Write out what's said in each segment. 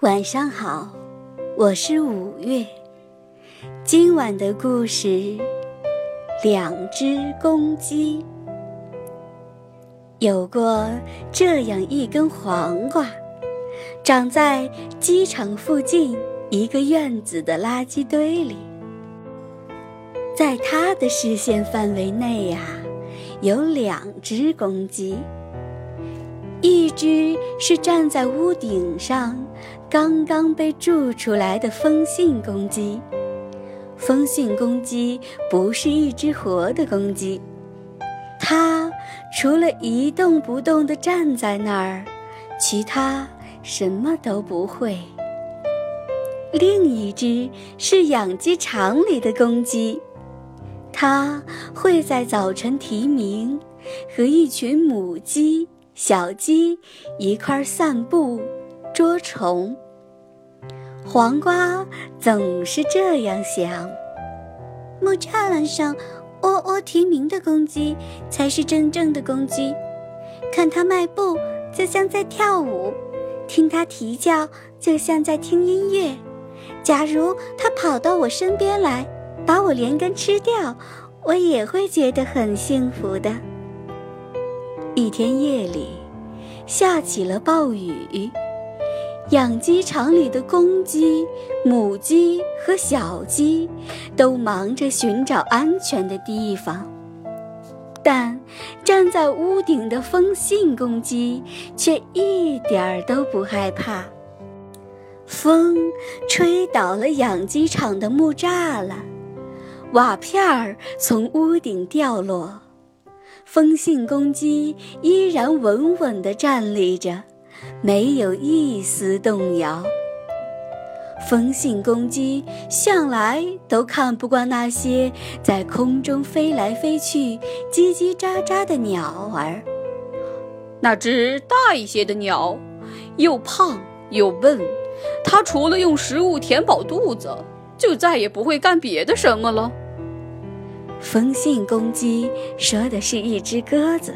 晚上好，我是五月。今晚的故事：两只公鸡。有过这样一根黄瓜，长在机场附近一个院子的垃圾堆里。在它的视线范围内呀，有两只公鸡。一只是站在屋顶上，刚刚被筑出来的风信公鸡。风信公鸡不是一只活的公鸡，它除了一动不动地站在那儿，其他什么都不会。另一只是养鸡场里的公鸡，它会在早晨啼鸣，和一群母鸡。小鸡一块散步、捉虫。黄瓜总是这样想：木栅栏上喔喔啼鸣的公鸡才是真正的公鸡。看它迈步，就像在跳舞；听它啼叫，就像在听音乐。假如它跑到我身边来，把我连根吃掉，我也会觉得很幸福的。一天夜里，下起了暴雨。养鸡场里的公鸡、母鸡和小鸡都忙着寻找安全的地方，但站在屋顶的风信公鸡却一点儿都不害怕。风吹倒了养鸡场的木栅栏，瓦片儿从屋顶掉落。风信公鸡依然稳稳地站立着，没有一丝动摇。风信公鸡向来都看不惯那些在空中飞来飞去、叽叽喳喳的鸟儿。那只大一些的鸟，又胖又笨，它除了用食物填饱肚子，就再也不会干别的什么了。风信公鸡说的是一只鸽子。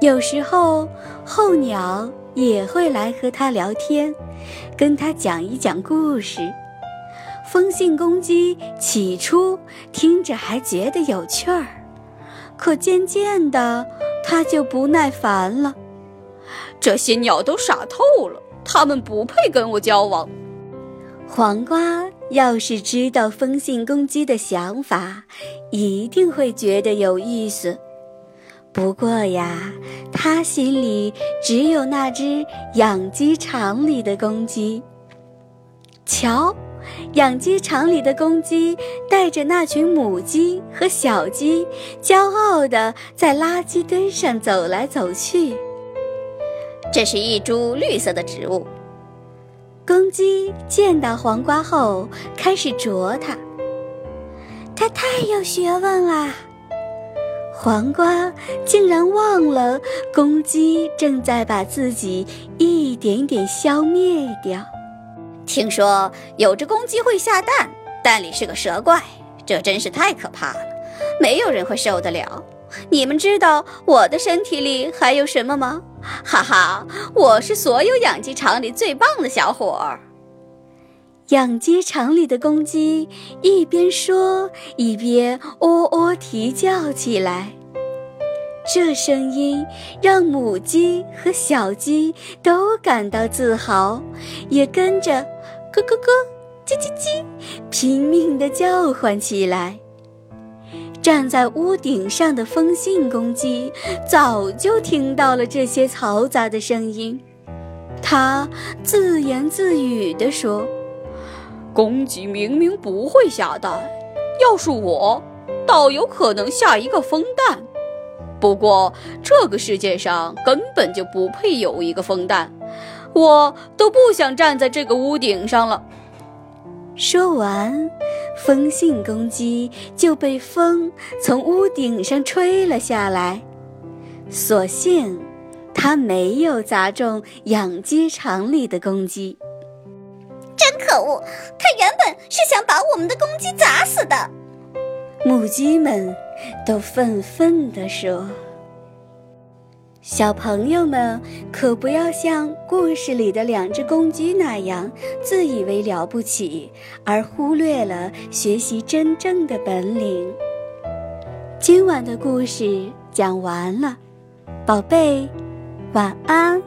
有时候候鸟也会来和它聊天，跟它讲一讲故事。风信公鸡起初听着还觉得有趣儿，可渐渐的，它就不耐烦了。这些鸟都傻透了，它们不配跟我交往。黄瓜。要是知道风信公鸡的想法，一定会觉得有意思。不过呀，他心里只有那只养鸡场里的公鸡。瞧，养鸡场里的公鸡带着那群母鸡和小鸡，骄傲地在垃圾堆上走来走去。这是一株绿色的植物。公鸡见到黄瓜后，开始啄它。它太有学问啦！黄瓜竟然忘了公鸡正在把自己一点点消灭掉。听说有只公鸡会下蛋，蛋里是个蛇怪，这真是太可怕了，没有人会受得了。你们知道我的身体里还有什么吗？哈哈，我是所有养鸡场里最棒的小伙儿。养鸡场里的公鸡一边说，一边喔喔啼叫起来。这声音让母鸡和小鸡都感到自豪，也跟着咯咯咯、叽叽叽，拼命地叫唤起来。站在屋顶上的风信公鸡早就听到了这些嘈杂的声音，它自言自语地说：“公鸡明明不会下蛋，要是我，倒有可能下一个风蛋。不过这个世界上根本就不配有一个风蛋，我都不想站在这个屋顶上了。”说完。风信公鸡就被风从屋顶上吹了下来，所幸它没有砸中养鸡场里的公鸡。真可恶！它原本是想把我们的公鸡砸死的。母鸡们都愤愤地说。小朋友们可不要像故事里的两只公鸡那样自以为了不起，而忽略了学习真正的本领。今晚的故事讲完了，宝贝，晚安。